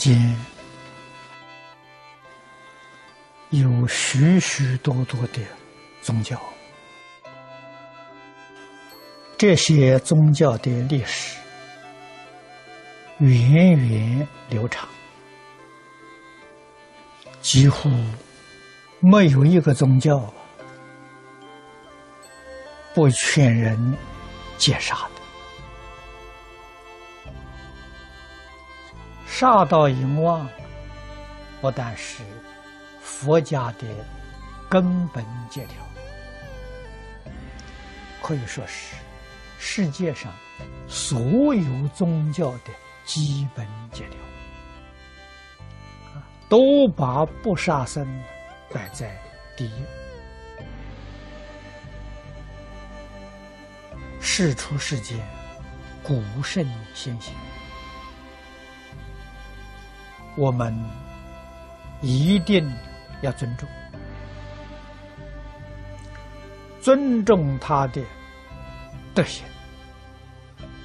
间有许许多多的宗教，这些宗教的历史源远流长，几乎没有一个宗教不劝人戒杀杀盗淫妄，不但是佛家的根本戒条，可以说是世界上所有宗教的基本戒条，都把不杀生摆在第一。世出世间，古圣先贤。我们一定要尊重，尊重他的德行，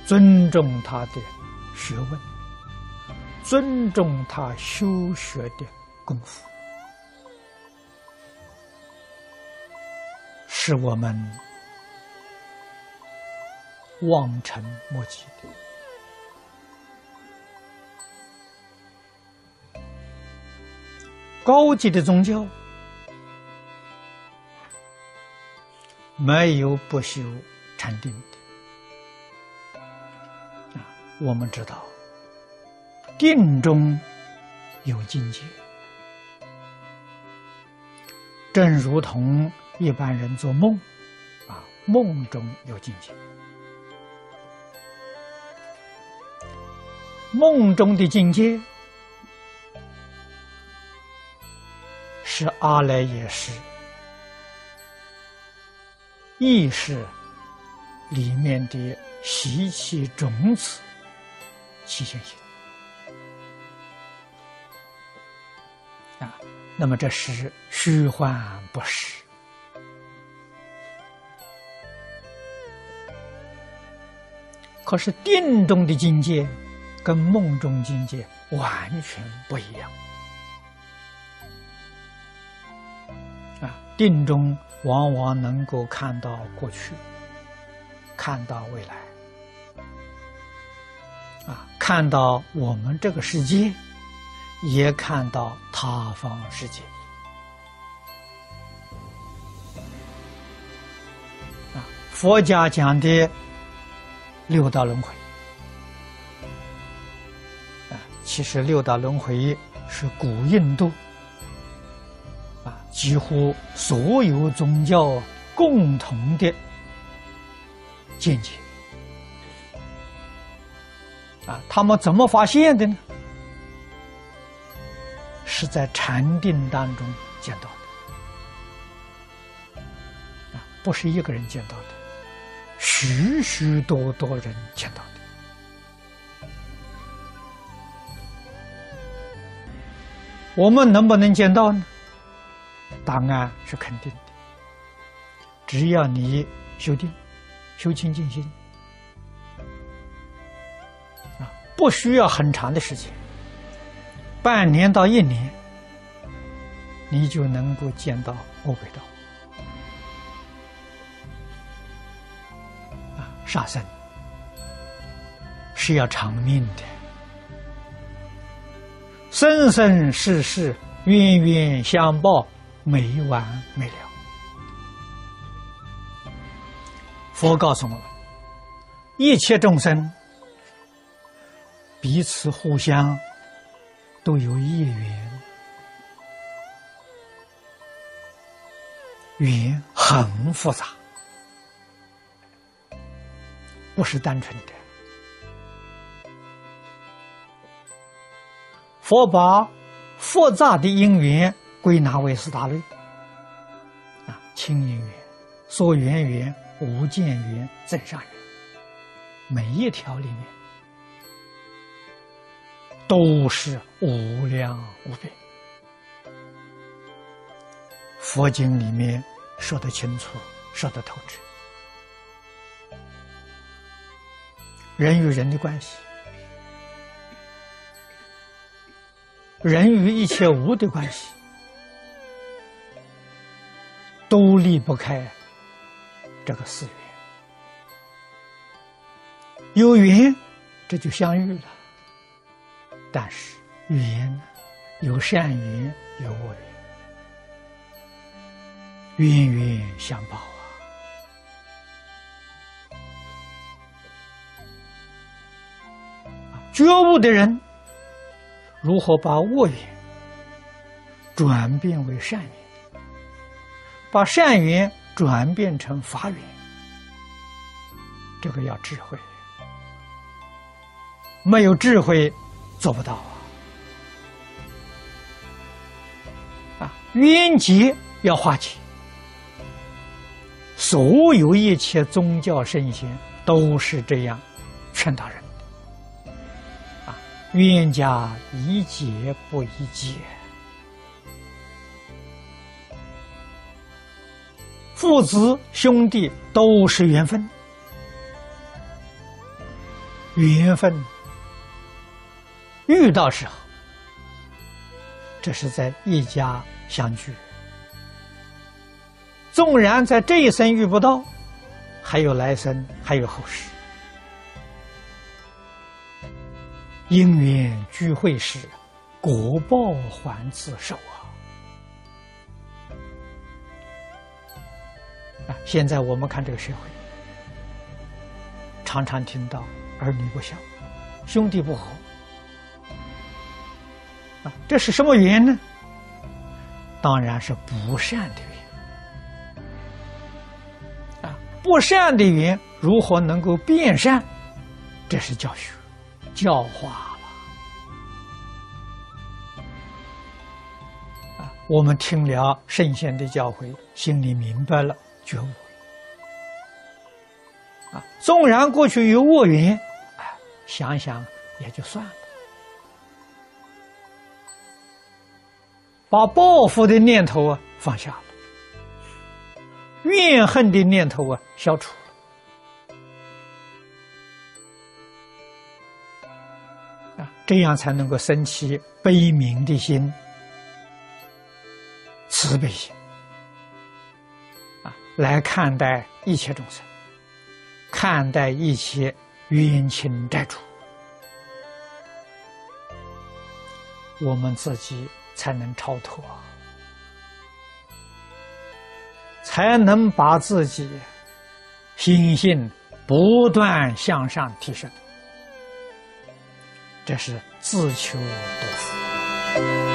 尊重他的学问，尊重他修学的功夫，是我们望尘莫及的。高级的宗教没有不修禅定的啊！我们知道，定中有境界，正如同一般人做梦啊，梦中有境界，梦中的境界。是阿赖耶识意识里面的习气种子起现行啊，那么这是虚幻不实。可是定中的境界跟梦中境界完全不一样。定中往往能够看到过去，看到未来，啊，看到我们这个世界，也看到他方世界，啊，佛家讲的六道轮回，啊，其实六道轮回是古印度。几乎所有宗教共同的见解啊，他们怎么发现的呢？是在禅定当中见到的啊，不是一个人见到的，许许多多人见到的。我们能不能见到呢？答案是肯定的，只要你修定、修清净心，啊，不需要很长的时间，半年到一年，你就能够见到魔鬼道。啊，杀生是要偿命的，生生世世冤冤相报。没完没了。佛告诉我们，一切众生彼此互相都有业缘，缘很复杂，不是单纯的。佛把复杂的因缘。归纳为四大类啊，清净缘、所缘缘、无间缘、增上缘，每一条里面都是无量无边。佛经里面说得清楚，说得透彻。人与人的关系，人与一切无的关系，都离不开这个四缘。有缘，这就相遇了。但是缘呢，有善缘，有恶缘，冤冤相报啊！觉悟的人，如何把恶缘转变为善缘，把善缘转变成法缘？这个要智慧。没有智慧，做不到啊！啊，冤结要化解，所有一切宗教圣贤都是这样劝导人的。啊，冤家宜解不宜结，父子兄弟都是缘分，缘分。遇到时候，这是在一家相聚。纵然在这一生遇不到，还有来生，还有后世。因缘聚会时，果报还自受啊！现在我们看这个社会，常常听到儿女不孝，兄弟不和。这是什么缘呢？当然是不善的缘啊！不善的缘如何能够变善？这是教学、教化了啊！我们听了圣贤的教诲，心里明白了，觉悟啊！纵然过去有恶缘，想想也就算了。把报复的念头啊放下了，怨恨的念头啊消除了，啊，这样才能够升起悲悯的心、慈悲心，来看待一切众生，看待一切冤亲债主，我们自己。才能超脱，才能把自己心性不断向上提升，这是自求多福。